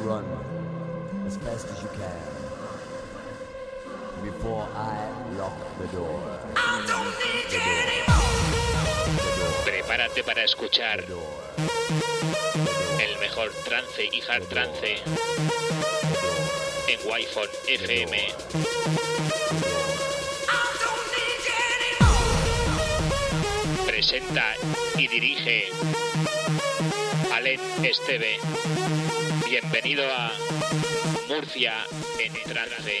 run as fast as you can before I lock the door. Prepárate para escuchar el mejor trance y hard trance en Wi-Fi FM. Presenta y dirige Alen Esteve. Bienvenido a Murcia en trance.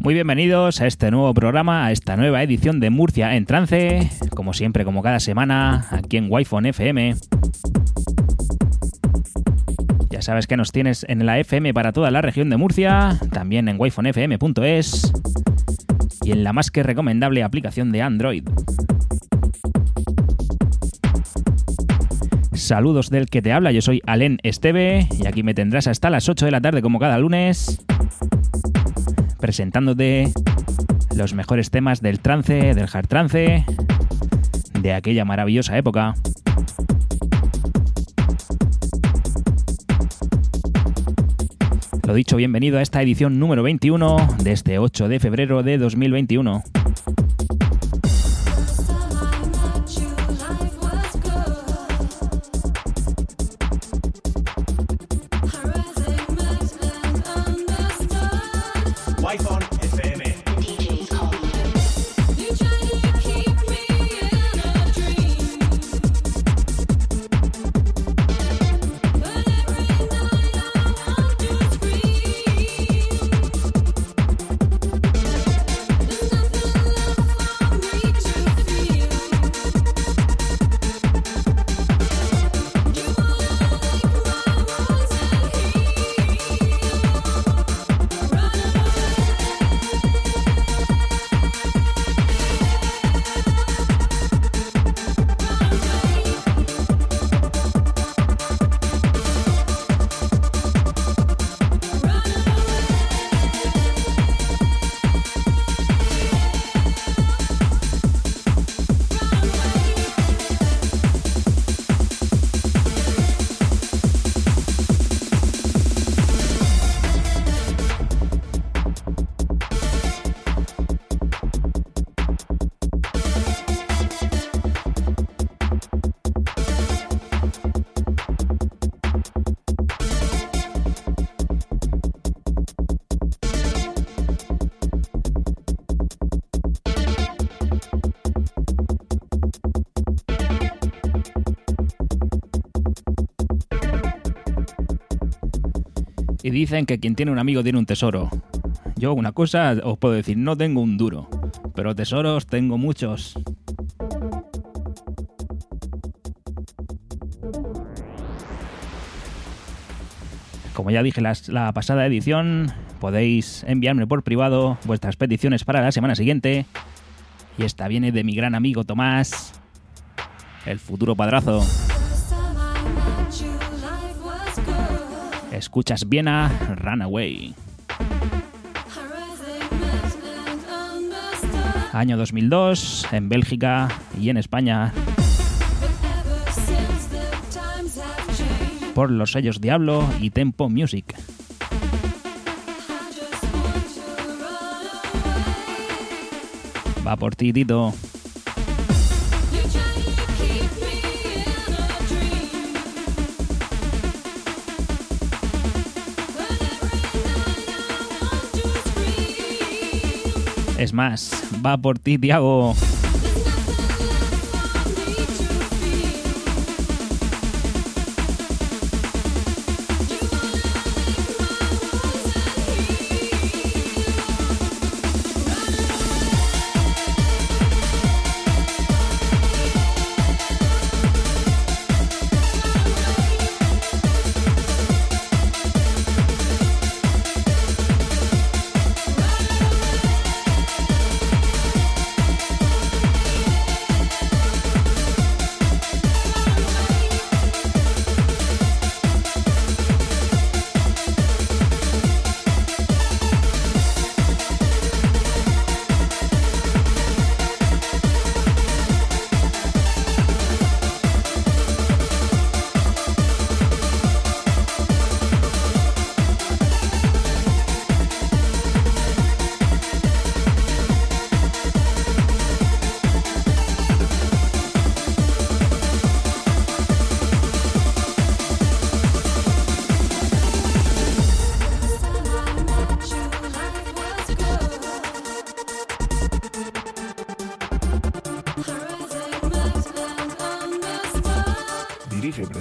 Muy bienvenidos a este nuevo programa, a esta nueva edición de Murcia en trance, como siempre, como cada semana, aquí en Wi-Fi FM. Ya sabes que nos tienes en la FM para toda la región de Murcia, también en wifonfm.es y en la más que recomendable aplicación de Android. Saludos del que te habla, yo soy Alen Esteve y aquí me tendrás hasta las 8 de la tarde como cada lunes presentándote los mejores temas del trance, del hard trance, de aquella maravillosa época. Lo dicho, bienvenido a esta edición número 21 de este 8 de febrero de 2021. y dicen que quien tiene un amigo tiene un tesoro. Yo una cosa os puedo decir, no tengo un duro, pero tesoros tengo muchos. Como ya dije la, la pasada edición, podéis enviarme por privado vuestras peticiones para la semana siguiente. Y esta viene de mi gran amigo Tomás, el futuro padrazo. Escuchas bien a Runaway. Año 2002, en Bélgica y en España. Por los sellos Diablo y Tempo Music. Va por ti, Tito. Es más, va por ti, Tiago.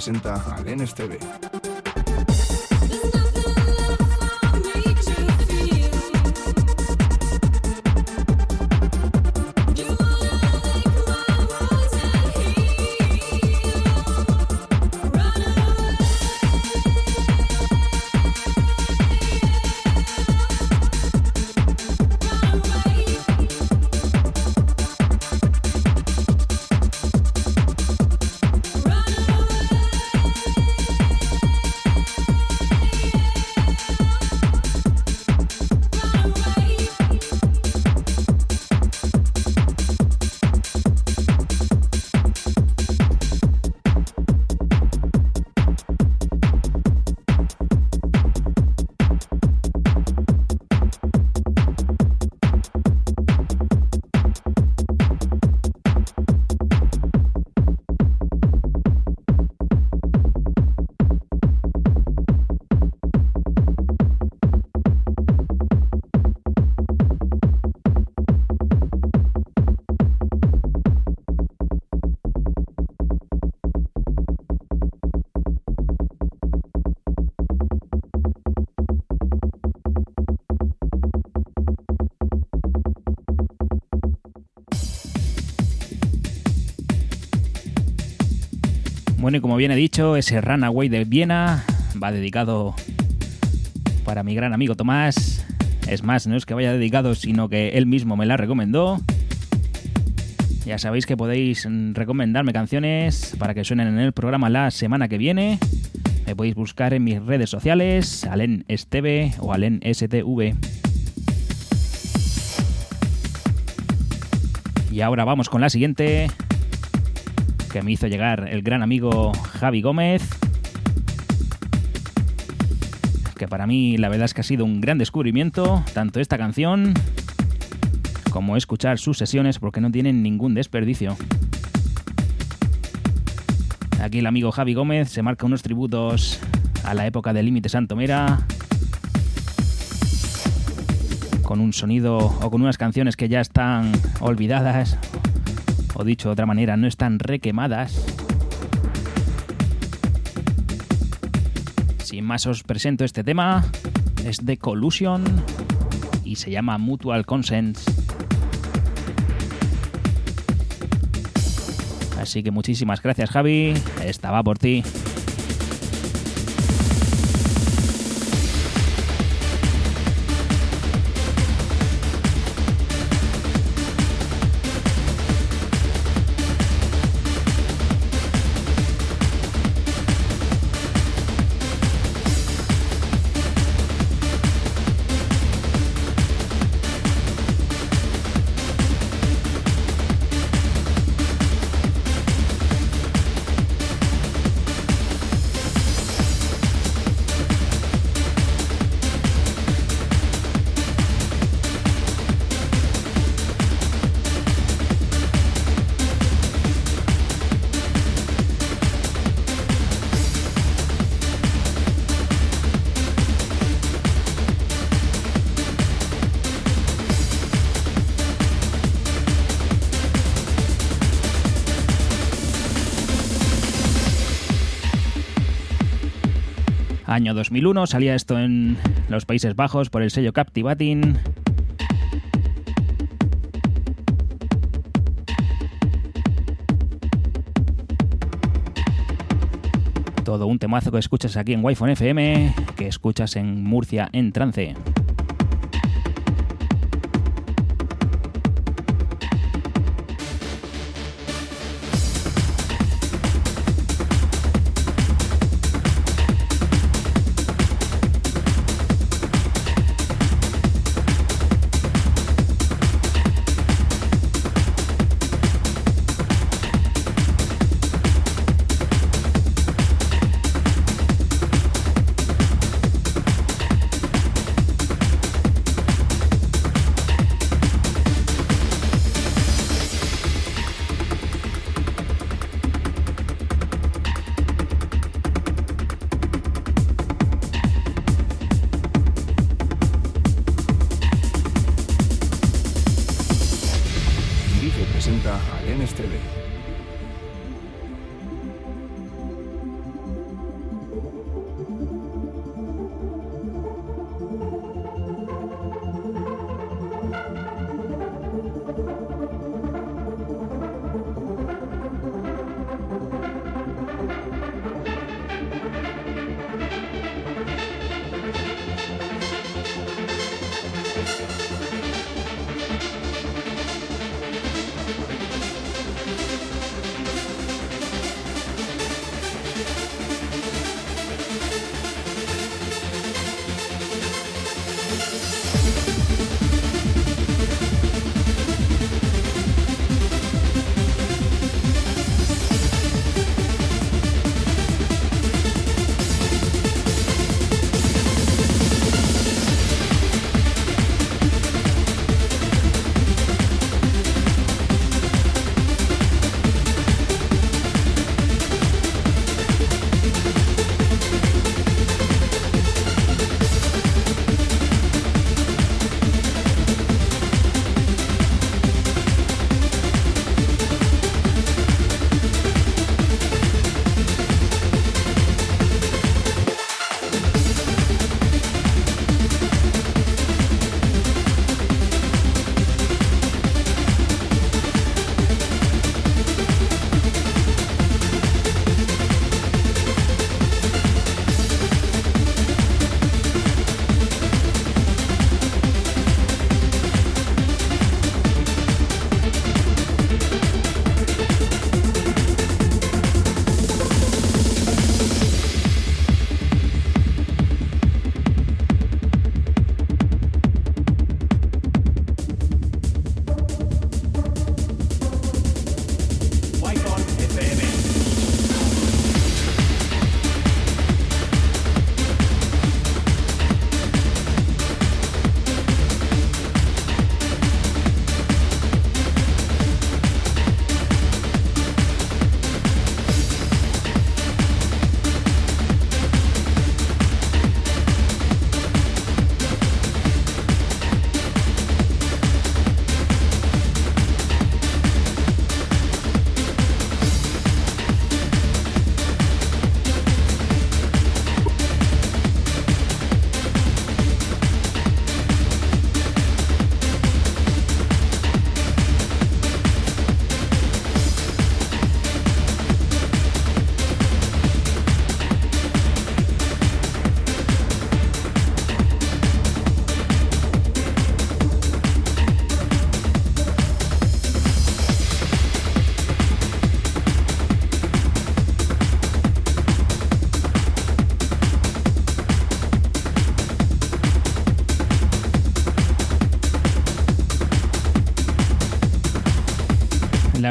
Dirige y presenta al Bueno, y como bien he dicho, ese Runaway de Viena va dedicado para mi gran amigo Tomás. Es más, no es que vaya dedicado, sino que él mismo me la recomendó. Ya sabéis que podéis recomendarme canciones para que suenen en el programa la semana que viene. Me podéis buscar en mis redes sociales, Alen Esteve o Alen STV. Y ahora vamos con la siguiente que me hizo llegar el gran amigo Javi Gómez. Que para mí la verdad es que ha sido un gran descubrimiento, tanto esta canción como escuchar sus sesiones porque no tienen ningún desperdicio. Aquí el amigo Javi Gómez se marca unos tributos a la época de Límite Santomera con un sonido o con unas canciones que ya están olvidadas o dicho de otra manera, no están requemadas. Sin más os presento este tema, es de Collusion y se llama Mutual Consent. Así que muchísimas gracias Javi, estaba por ti. Año 2001, salía esto en los Países Bajos por el sello Captivating. Todo un temazo que escuchas aquí en Wi-Fi FM, que escuchas en Murcia en trance. Y presenta al NSTV.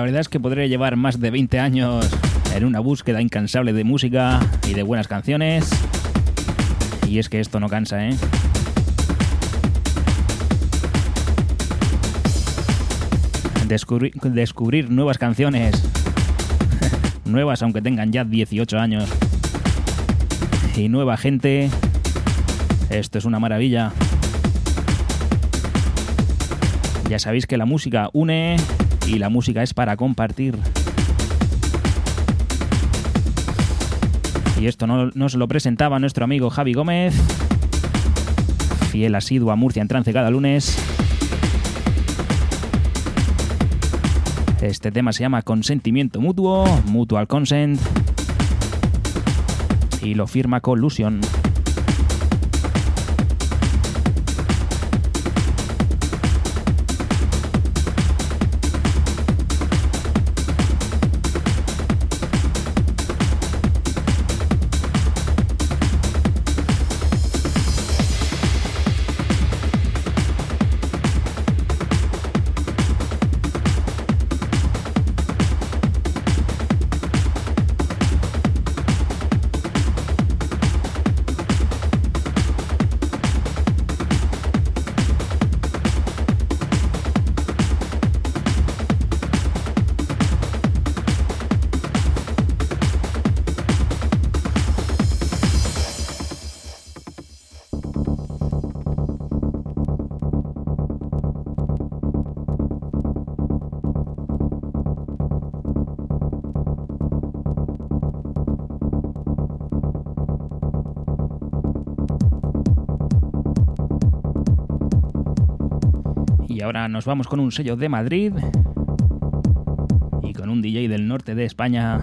Verdad es que podría llevar más de 20 años en una búsqueda incansable de música y de buenas canciones. Y es que esto no cansa, ¿eh? Descubrir nuevas canciones. nuevas aunque tengan ya 18 años. Y nueva gente. Esto es una maravilla. Ya sabéis que la música une y la música es para compartir. Y esto no, nos lo presentaba nuestro amigo Javi Gómez, fiel asiduo a Murcia en trance cada lunes. Este tema se llama Consentimiento Mutuo, Mutual Consent, y lo firma Collusion. Nos vamos con un sello de Madrid y con un DJ del norte de España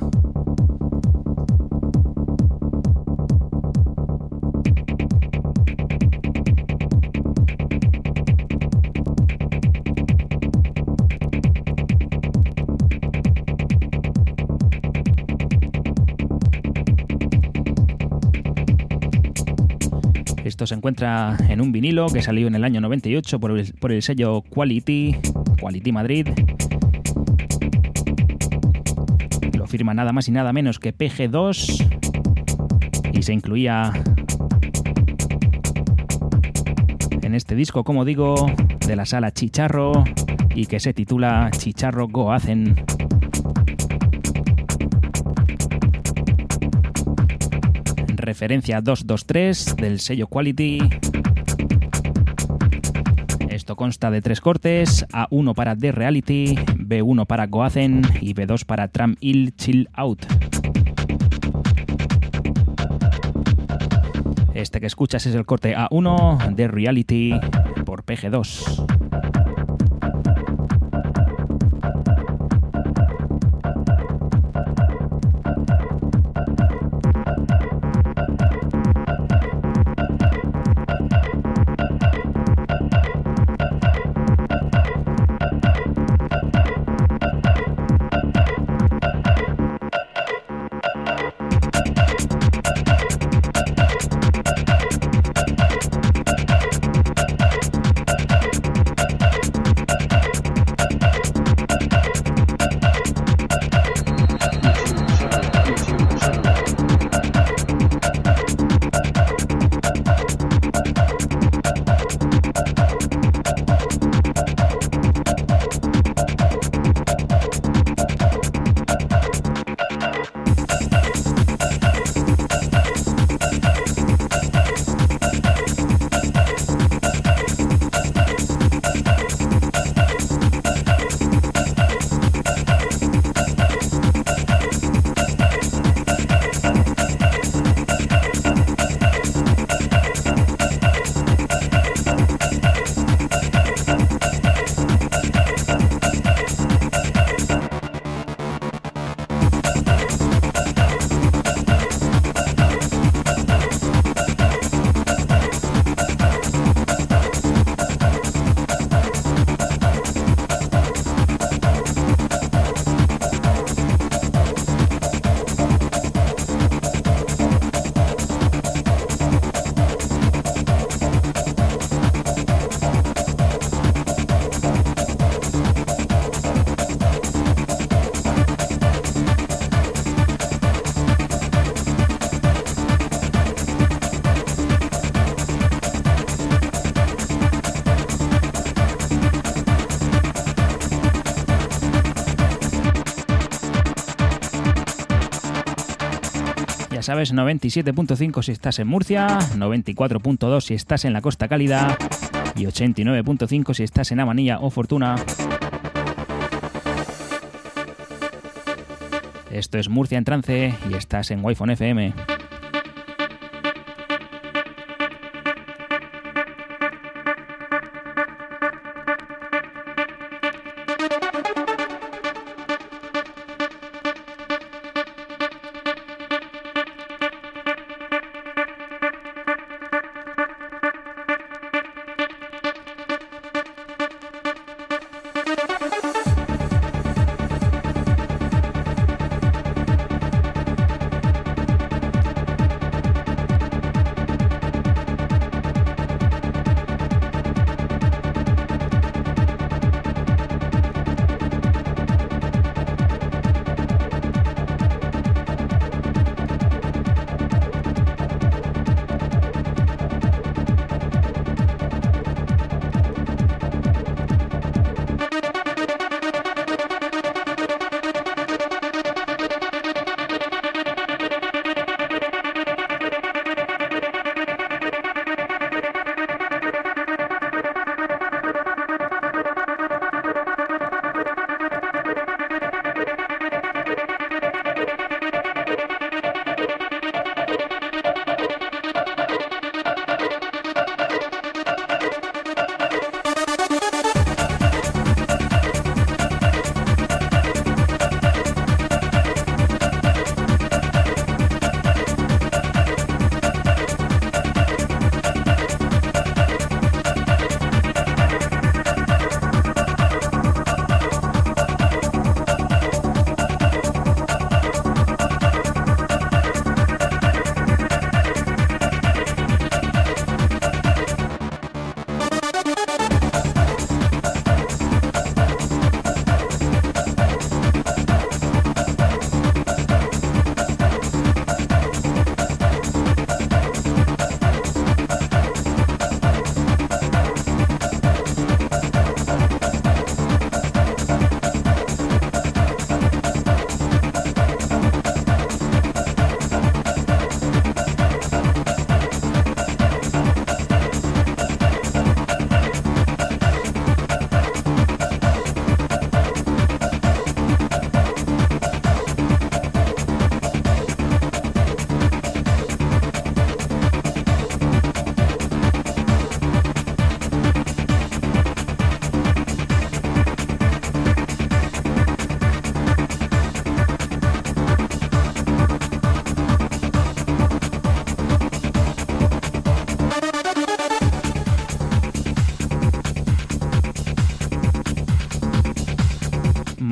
se encuentra en un vinilo que salió en el año 98 por el, por el sello Quality, Quality Madrid. Lo firma nada más y nada menos que PG2 y se incluía en este disco, como digo, de la sala Chicharro y que se titula Chicharro Go Hacen. Referencia 223 del sello Quality. Esto consta de tres cortes, A1 para The Reality, B1 para Goazen y B2 para Tram Ill Chill Out. Este que escuchas es el corte A1 de Reality por PG2. Sabes, 97.5 si estás en Murcia, 94.2 si estás en la Costa Cálida y 89.5 si estás en Amanilla o Fortuna. Esto es Murcia en trance y estás en Wi-Fi FM.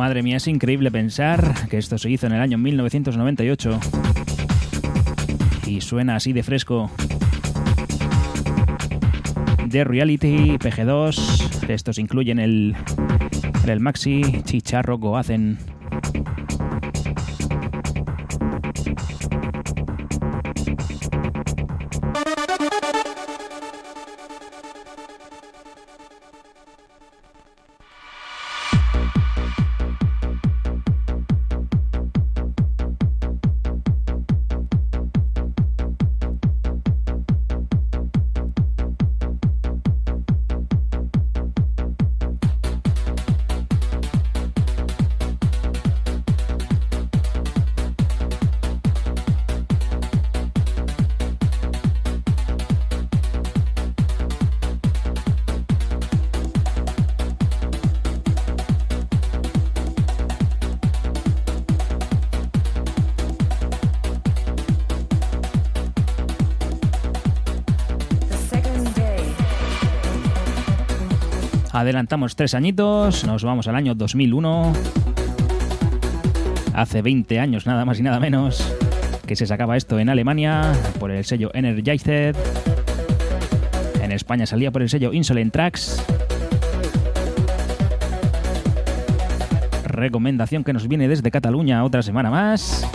Madre mía, es increíble pensar que esto se hizo en el año 1998 y suena así de fresco. The Reality, PG2, estos incluyen el, el Maxi, Chicharro, Goazen. Adelantamos tres añitos, nos vamos al año 2001. Hace 20 años nada más y nada menos que se sacaba esto en Alemania por el sello Energized. En España salía por el sello Insolent Tracks. Recomendación que nos viene desde Cataluña otra semana más.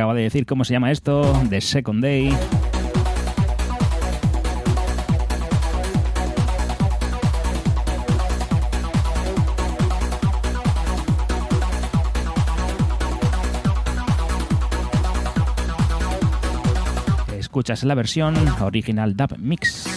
acaba de decir cómo se llama esto, The Second Day. Escuchas la versión original Dub Mix.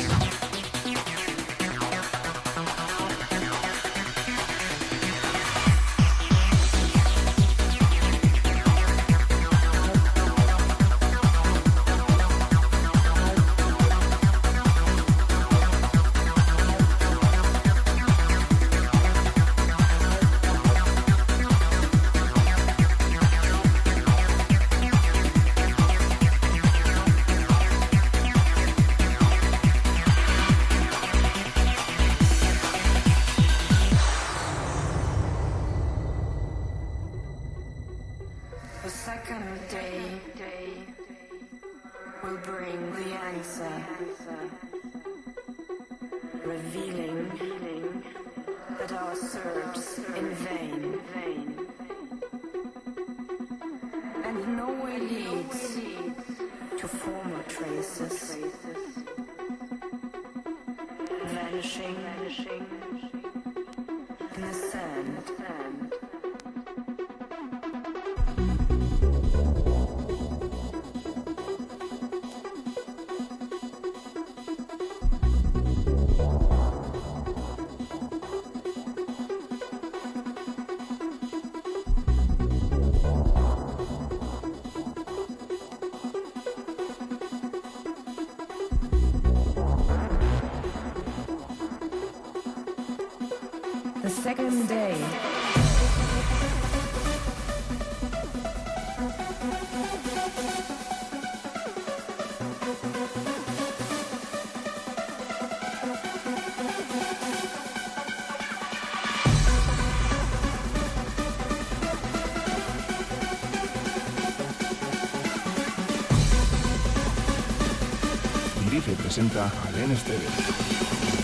Presenta al NSTV.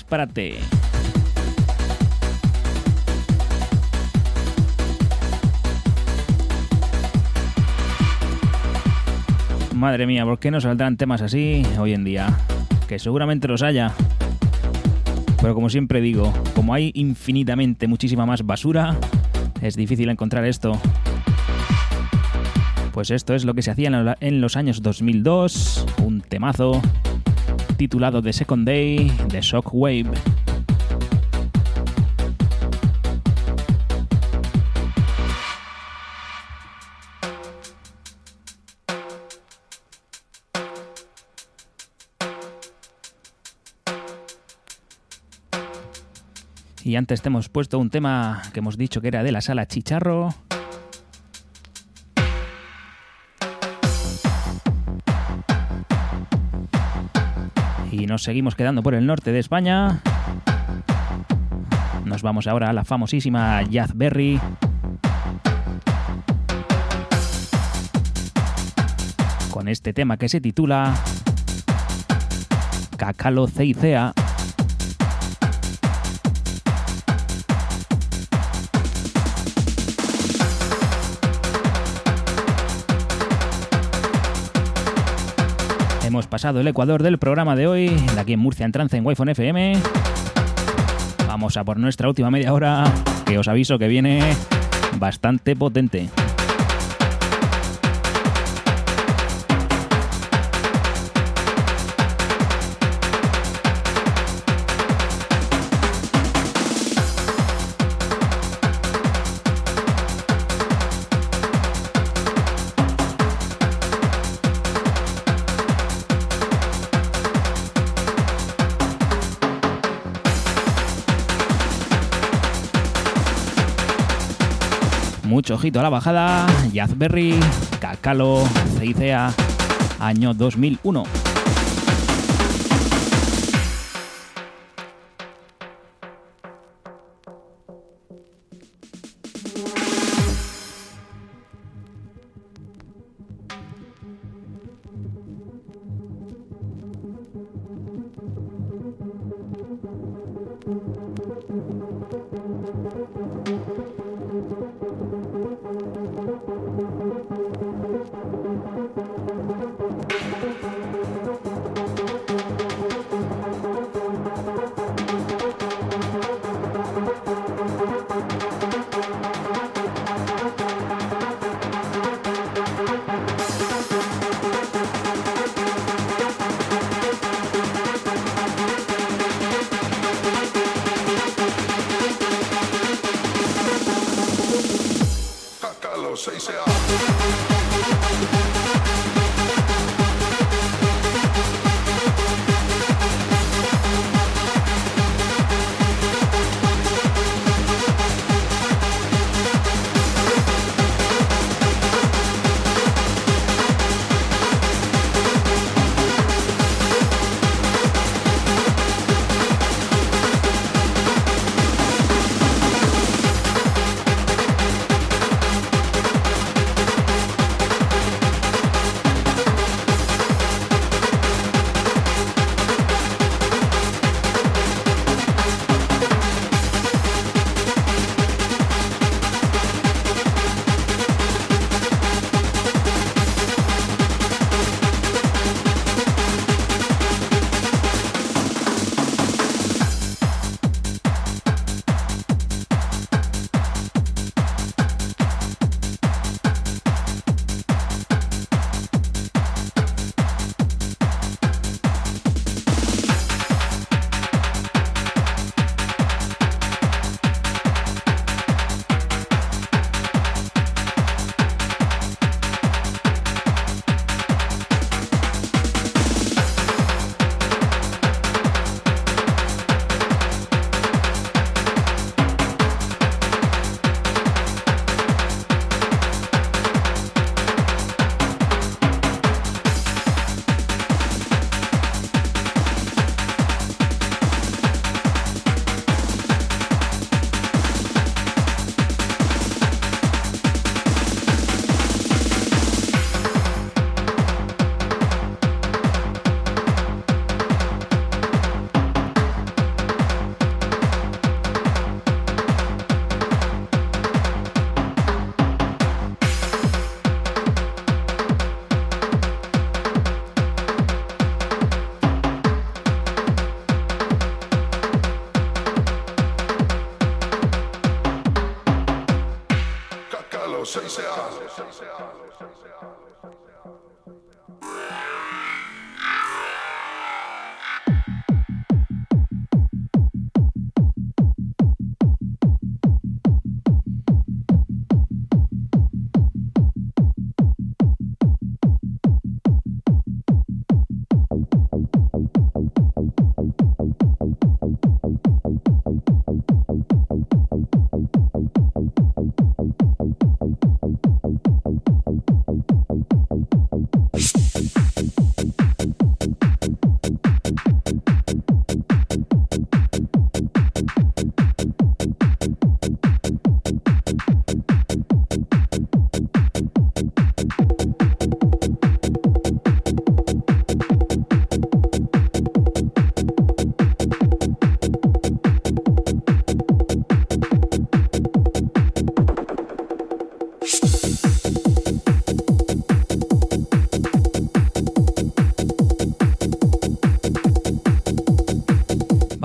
Disparate. Madre mía, ¿por qué no saldrán temas así hoy en día? Que seguramente los haya. Pero como siempre digo, como hay infinitamente muchísima más basura, es difícil encontrar esto. Pues esto es lo que se hacía en los años 2002, un temazo titulado The Second Day de Shockwave. Y antes te hemos puesto un tema que hemos dicho que era de la sala Chicharro. Nos seguimos quedando por el norte de España. Nos vamos ahora a la famosísima Berry. Con este tema que se titula Cacalo Ceicea. Hemos pasado el Ecuador del programa de hoy, de aquí en Murcia en trance en wi FM. Vamos a por nuestra última media hora, que os aviso que viene bastante potente. Ojito a la bajada, Jazzberry, Cacalo, Ceicea, año 2001.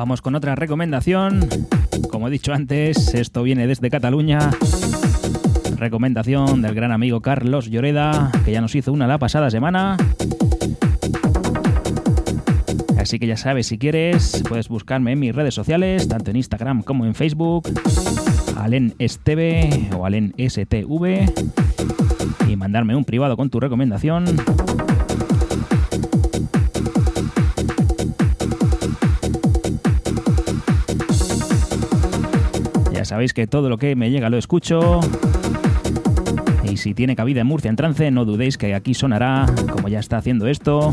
Vamos con otra recomendación. Como he dicho antes, esto viene desde Cataluña. Recomendación del gran amigo Carlos Lloreda, que ya nos hizo una la pasada semana. Así que ya sabes, si quieres, puedes buscarme en mis redes sociales, tanto en Instagram como en Facebook, Alen Esteve o Alen STV, y mandarme un privado con tu recomendación. Sabéis que todo lo que me llega lo escucho. Y si tiene cabida en Murcia en trance, no dudéis que aquí sonará, como ya está haciendo esto.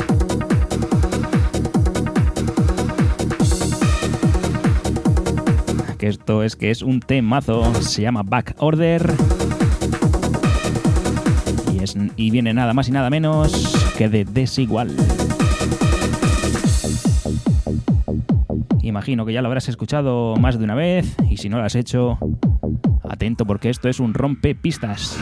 Que esto es que es un temazo, se llama Back Order. Y, es, y viene nada más y nada menos que de Desigual. Imagino que ya lo habrás escuchado más de una vez y si no lo has hecho, atento porque esto es un rompe pistas.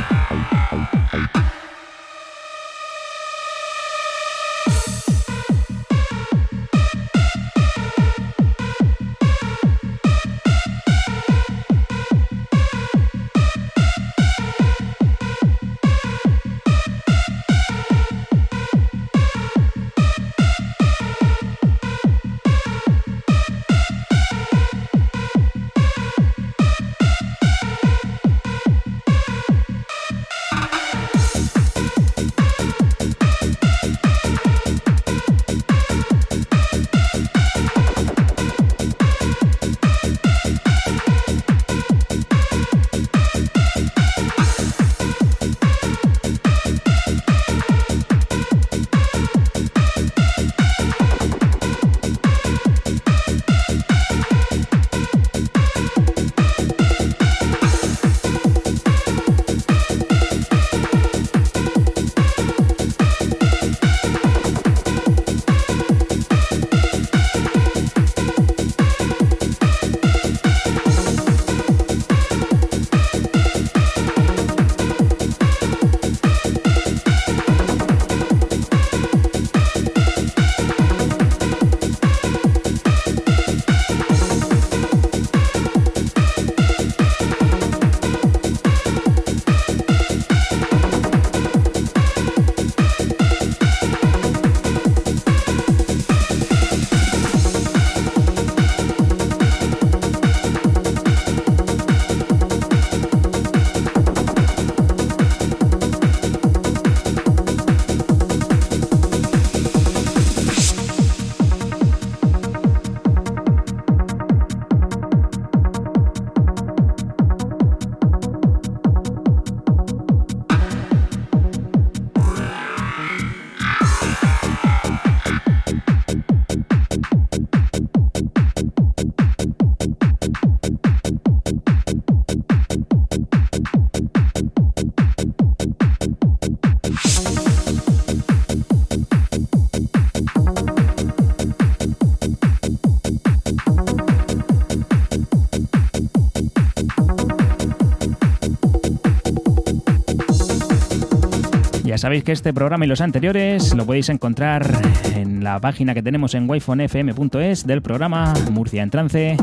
Sabéis que este programa y los anteriores lo podéis encontrar en la página que tenemos en wifonfm.es del programa Murcia en Trance.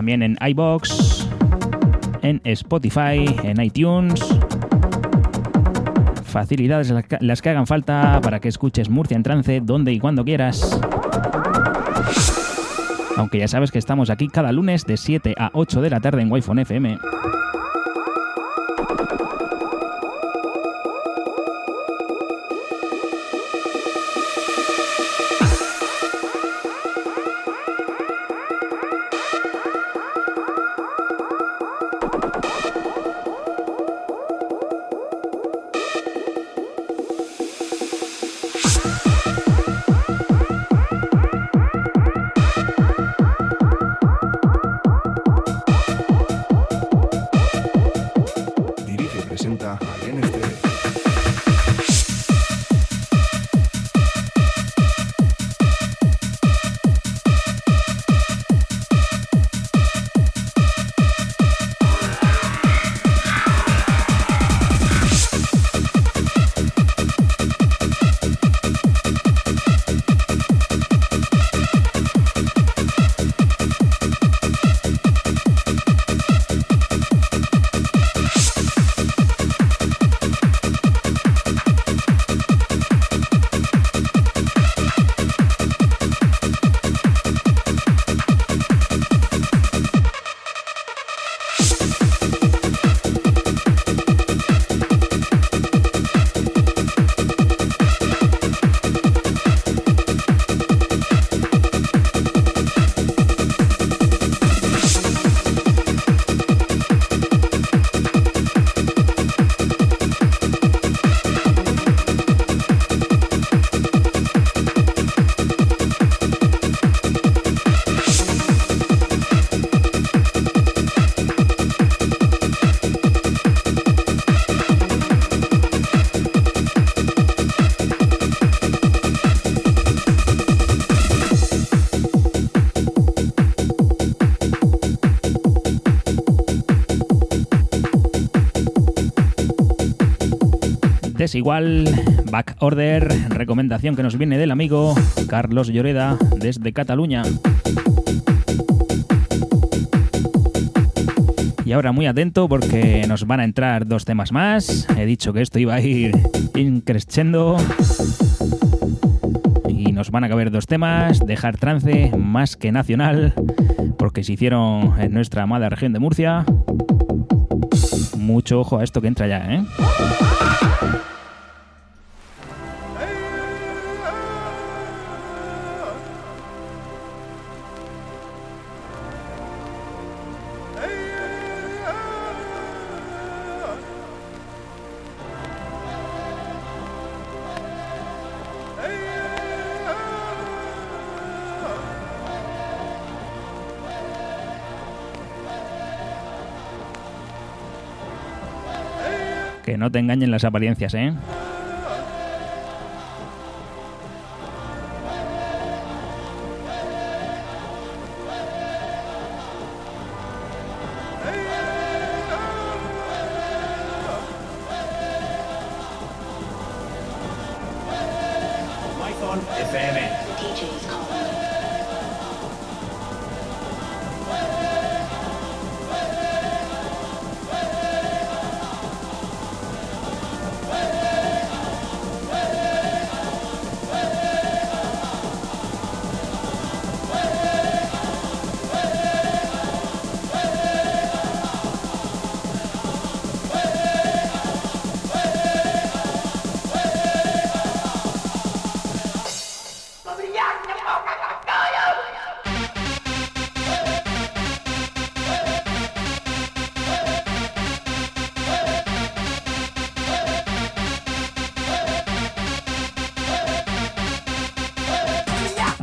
también en iBox, en Spotify, en iTunes. Facilidades las que hagan falta para que escuches Murcia en trance donde y cuando quieras. Aunque ya sabes que estamos aquí cada lunes de 7 a 8 de la tarde en Wi-Fi FM. Igual. Back Order, recomendación que nos viene del amigo Carlos Lloreda desde Cataluña. Y ahora muy atento porque nos van a entrar dos temas más. He dicho que esto iba a ir increciendo. Y nos van a caber dos temas. Dejar trance más que nacional. Porque se hicieron en nuestra amada región de Murcia. Mucho ojo a esto que entra ya, ¿eh? No te engañen las apariencias, ¿eh?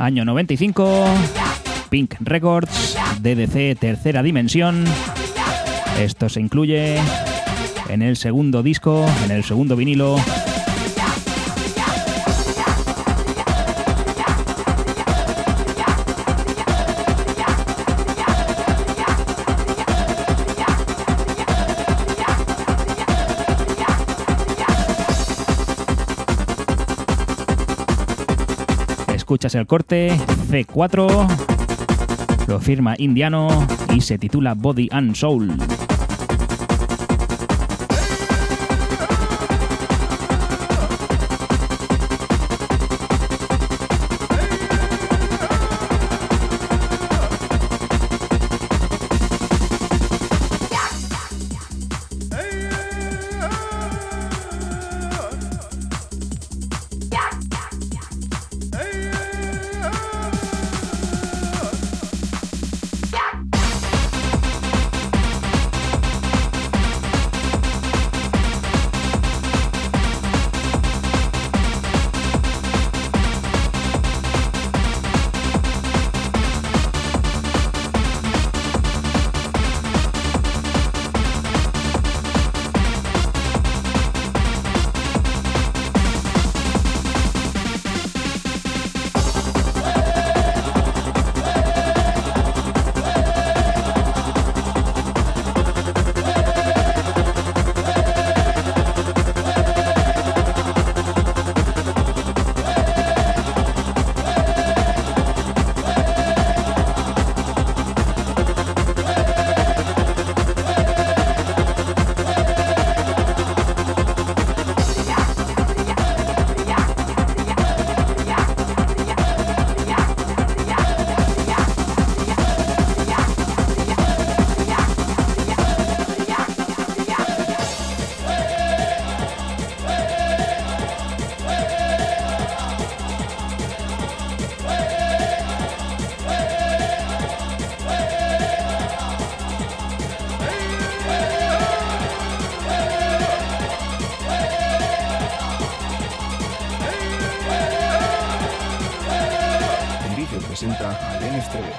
Año 95, Pink Records, DDC Tercera Dimensión. Esto se incluye en el segundo disco, en el segundo vinilo escuchas el corte C4 Lo firma Indiano y se titula Body and Soul. острове.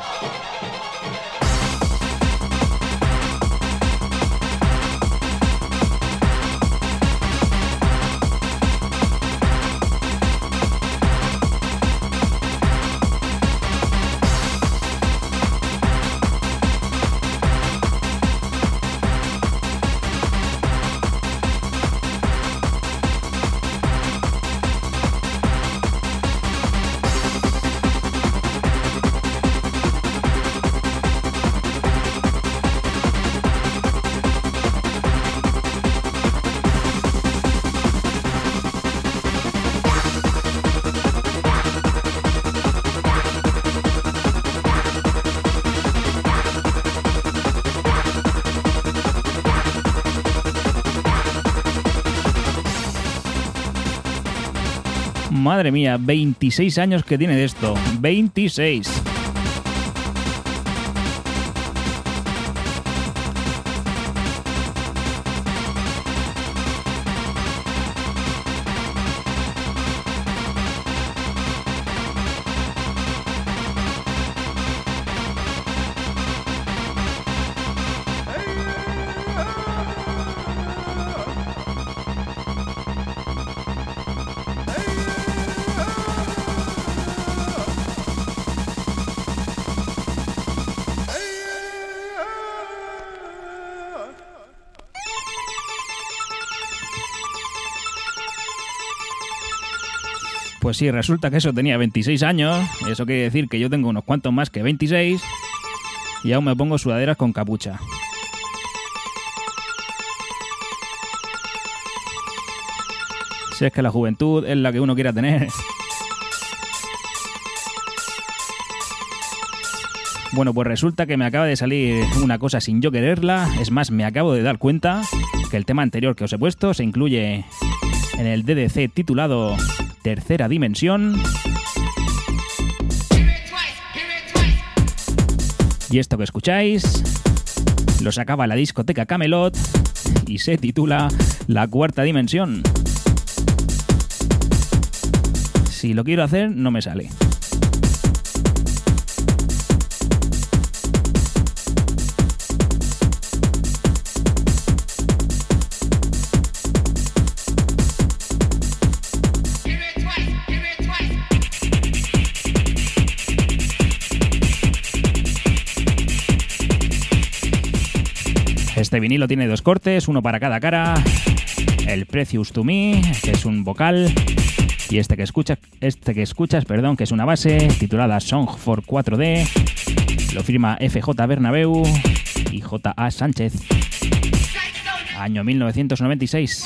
Madre mía, 26 años que tiene de esto. 26. Pues sí, resulta que eso tenía 26 años. Eso quiere decir que yo tengo unos cuantos más que 26. Y aún me pongo sudaderas con capucha. Si es que la juventud es la que uno quiera tener. Bueno, pues resulta que me acaba de salir una cosa sin yo quererla. Es más, me acabo de dar cuenta que el tema anterior que os he puesto se incluye en el DDC titulado tercera dimensión. Y esto que escucháis lo sacaba la discoteca Camelot y se titula La cuarta dimensión. Si lo quiero hacer, no me sale. Este vinilo tiene dos cortes, uno para cada cara. El Precious to Me, que es un vocal. Y este que escuchas, este que escuchas, perdón, que es una base titulada Song for 4D. Lo firma FJ Bernabeu y J.A. Sánchez. Año 1996.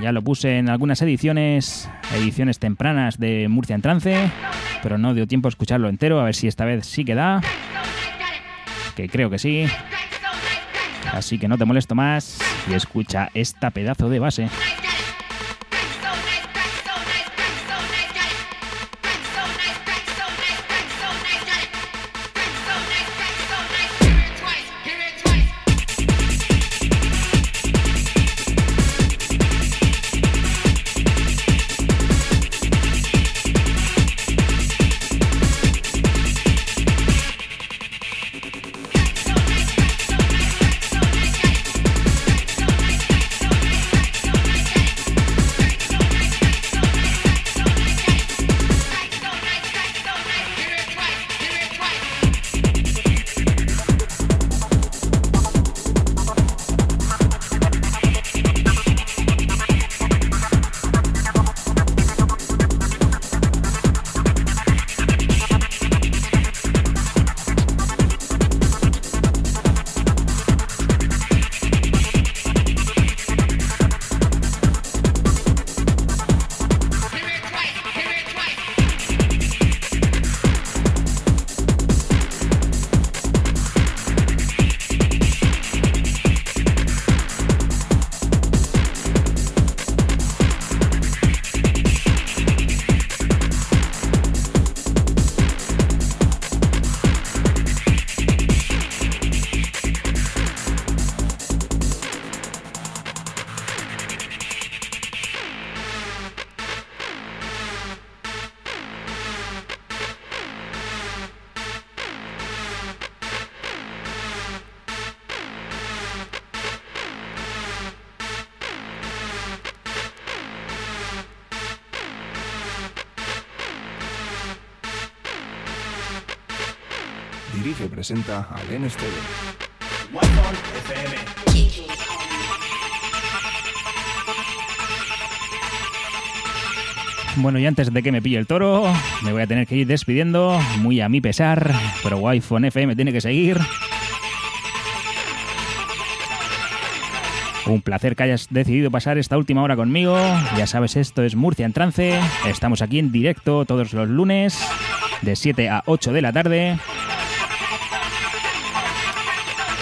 Ya lo puse en algunas ediciones, ediciones tempranas de Murcia en trance, pero no dio tiempo a escucharlo entero, a ver si esta vez sí queda. Que creo que sí. Así que no te molesto más y escucha esta pedazo de base. Y presenta a Len Esteve. Bueno, y antes de que me pille el toro, me voy a tener que ir despidiendo, muy a mi pesar, pero Wi-Fi FM tiene que seguir. Un placer que hayas decidido pasar esta última hora conmigo. Ya sabes, esto es Murcia en Trance. Estamos aquí en directo todos los lunes, de 7 a 8 de la tarde.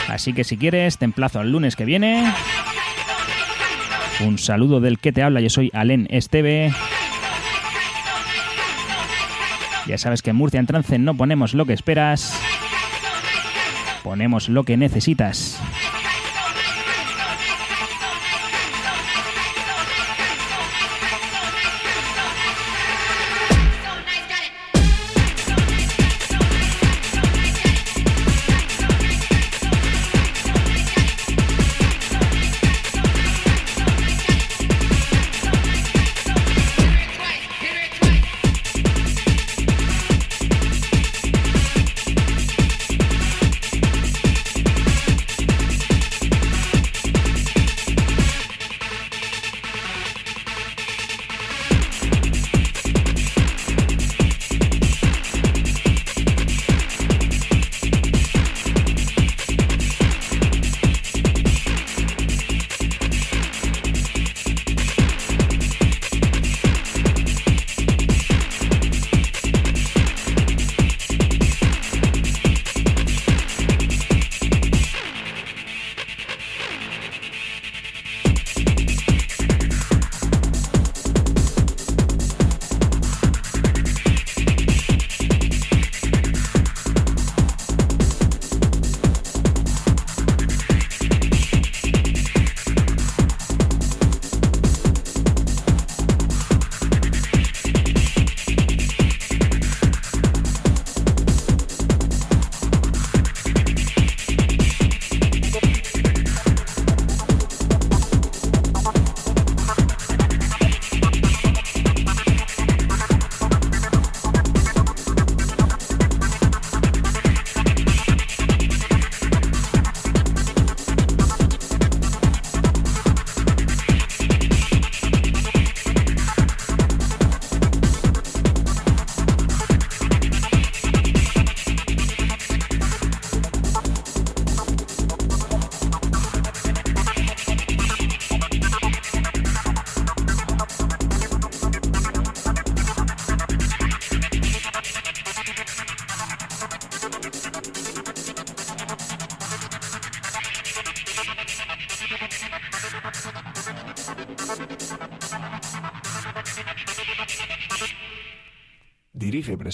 Así que si quieres, te emplazo al lunes que viene. Un saludo del que te habla, yo soy Alen Esteve. Ya sabes que en Murcia en Trance no ponemos lo que esperas, ponemos lo que necesitas.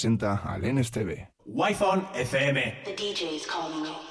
Presenta al NSTV. Wi-Fi FM. The DJ is calling you.